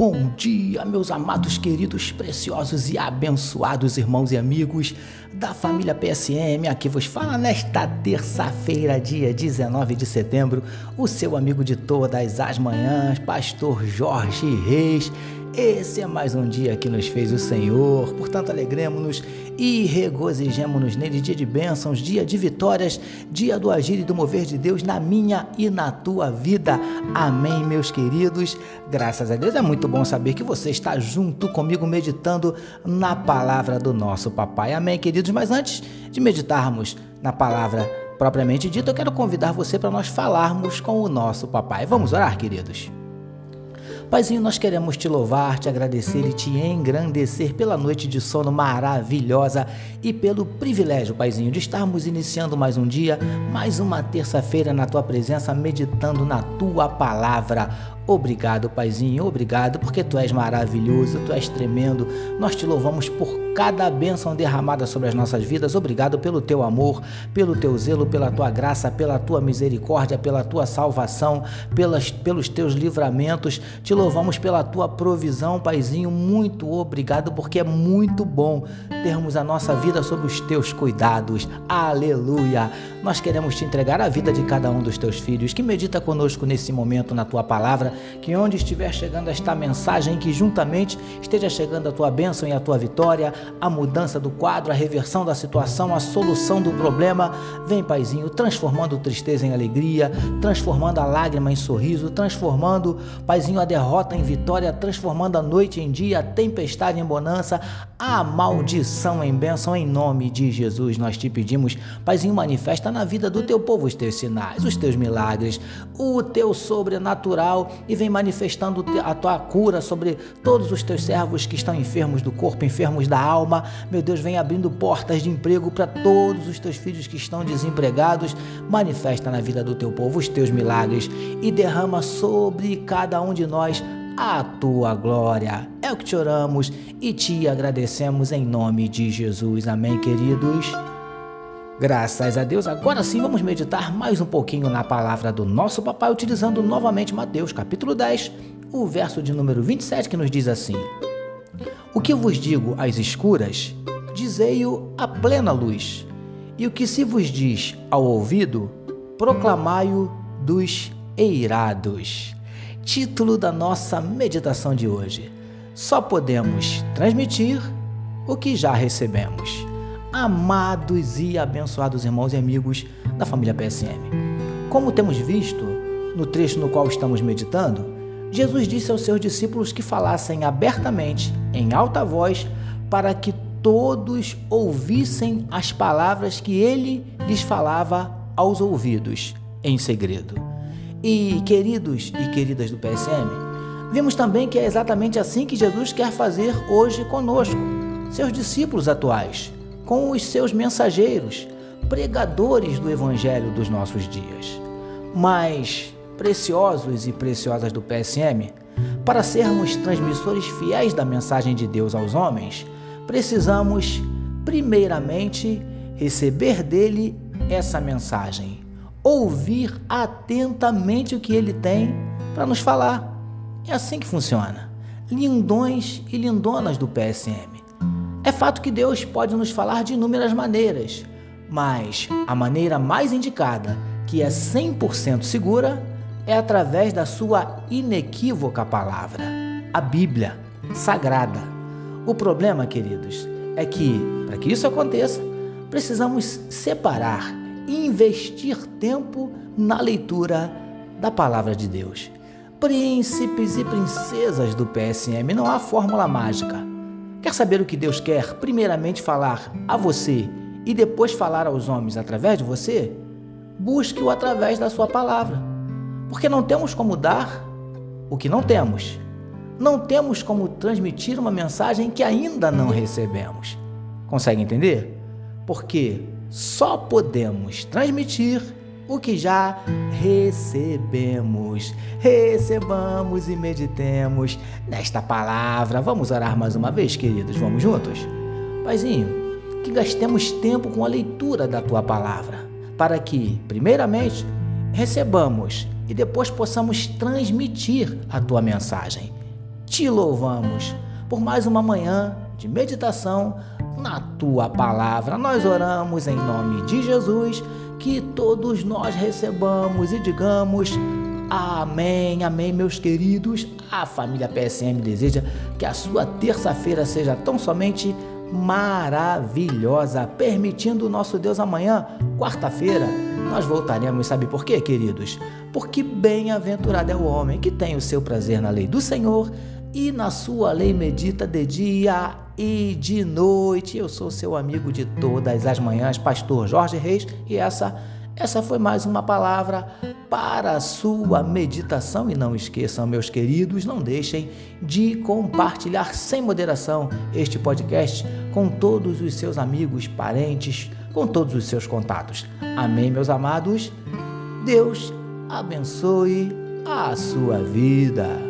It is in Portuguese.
Bom dia, meus amados, queridos, preciosos e abençoados irmãos e amigos da família PSM. Aqui vos fala nesta terça-feira, dia 19 de setembro, o seu amigo de todas as manhãs, pastor Jorge Reis esse é mais um dia que nos fez o Senhor, portanto, alegremos-nos e regozijemos-nos nele. Dia de bênçãos, dia de vitórias, dia do agir e do mover de Deus na minha e na tua vida. Amém, meus queridos. Graças a Deus é muito bom saber que você está junto comigo meditando na palavra do nosso papai. Amém, queridos. Mas antes de meditarmos na palavra propriamente dita, eu quero convidar você para nós falarmos com o nosso papai. Vamos orar, queridos. Paizinho, nós queremos te louvar, te agradecer e te engrandecer pela noite de sono maravilhosa e pelo privilégio, Paizinho, de estarmos iniciando mais um dia, mais uma terça-feira na tua presença, meditando na tua palavra. Obrigado, Paizinho, obrigado, porque tu és maravilhoso, tu és tremendo. Nós te louvamos por cada bênção derramada sobre as nossas vidas. Obrigado pelo teu amor, pelo teu zelo, pela tua graça, pela tua misericórdia, pela tua salvação, pelas, pelos teus livramentos. Te louvamos pela tua provisão, Paizinho. Muito obrigado, porque é muito bom termos a nossa vida sob os teus cuidados. Aleluia! Nós queremos te entregar a vida de cada um dos teus filhos que medita conosco nesse momento na tua palavra que onde estiver chegando esta mensagem, que juntamente esteja chegando a tua bênção e a tua vitória, a mudança do quadro, a reversão da situação, a solução do problema. Vem, Paizinho, transformando tristeza em alegria, transformando a lágrima em sorriso, transformando, Paizinho, a derrota em vitória, transformando a noite em dia, a tempestade em bonança, a maldição em bênção, em nome de Jesus. Nós te pedimos, Paizinho, manifesta na vida do teu povo os teus sinais, os teus milagres, o teu sobrenatural e vem manifestando a tua cura sobre todos os teus servos que estão enfermos do corpo, enfermos da alma. Meu Deus, vem abrindo portas de emprego para todos os teus filhos que estão desempregados. Manifesta na vida do teu povo os teus milagres e derrama sobre cada um de nós a tua glória. É o que te oramos e te agradecemos em nome de Jesus. Amém, queridos. Graças a Deus, agora sim vamos meditar mais um pouquinho na palavra do nosso papai, utilizando novamente Mateus capítulo 10, o verso de número 27, que nos diz assim: O que vos digo às escuras, dizei-o à plena luz, e o que se vos diz ao ouvido, proclamai-o dos eirados. Título da nossa meditação de hoje: Só podemos transmitir o que já recebemos amados e abençoados irmãos e amigos da família PSM. Como temos visto no trecho no qual estamos meditando, Jesus disse aos seus discípulos que falassem abertamente, em alta voz, para que todos ouvissem as palavras que ele lhes falava aos ouvidos, em segredo. E, queridos e queridas do PSM, vimos também que é exatamente assim que Jesus quer fazer hoje conosco, seus discípulos atuais com os seus mensageiros, pregadores do Evangelho dos nossos dias. Mas, preciosos e preciosas do PSM, para sermos transmissores fiéis da mensagem de Deus aos homens, precisamos, primeiramente, receber dele essa mensagem, ouvir atentamente o que ele tem para nos falar. É assim que funciona. Lindões e lindonas do PSM. É fato que Deus pode nos falar de inúmeras maneiras, mas a maneira mais indicada, que é 100% segura, é através da sua inequívoca palavra, a Bíblia Sagrada. O problema, queridos, é que, para que isso aconteça, precisamos separar investir tempo na leitura da palavra de Deus. Príncipes e princesas do PSM, não há fórmula mágica. Quer saber o que Deus quer primeiramente falar a você e depois falar aos homens através de você? Busque-o através da sua palavra. Porque não temos como dar o que não temos. Não temos como transmitir uma mensagem que ainda não recebemos. Consegue entender? Porque só podemos transmitir o que já recebemos. Recebamos e meditemos nesta palavra. Vamos orar mais uma vez, queridos? Vamos juntos? Paizinho, que gastemos tempo com a leitura da tua palavra, para que, primeiramente, recebamos e depois possamos transmitir a tua mensagem. Te louvamos por mais uma manhã de meditação na tua palavra. Nós oramos em nome de Jesus, que todos nós recebamos e digamos amém, amém, meus queridos. A família PSM deseja que a sua terça-feira seja tão somente maravilhosa, permitindo o nosso Deus amanhã, quarta-feira, nós voltaremos, sabe por quê, queridos? Porque bem-aventurado é o homem que tem o seu prazer na lei do Senhor e na sua lei medita de dia e de noite. Eu sou seu amigo de todas as manhãs, pastor Jorge Reis, e essa essa foi mais uma palavra para a sua meditação e não esqueçam, meus queridos, não deixem de compartilhar sem moderação este podcast com todos os seus amigos, parentes, com todos os seus contatos. Amém, meus amados. Deus abençoe a sua vida.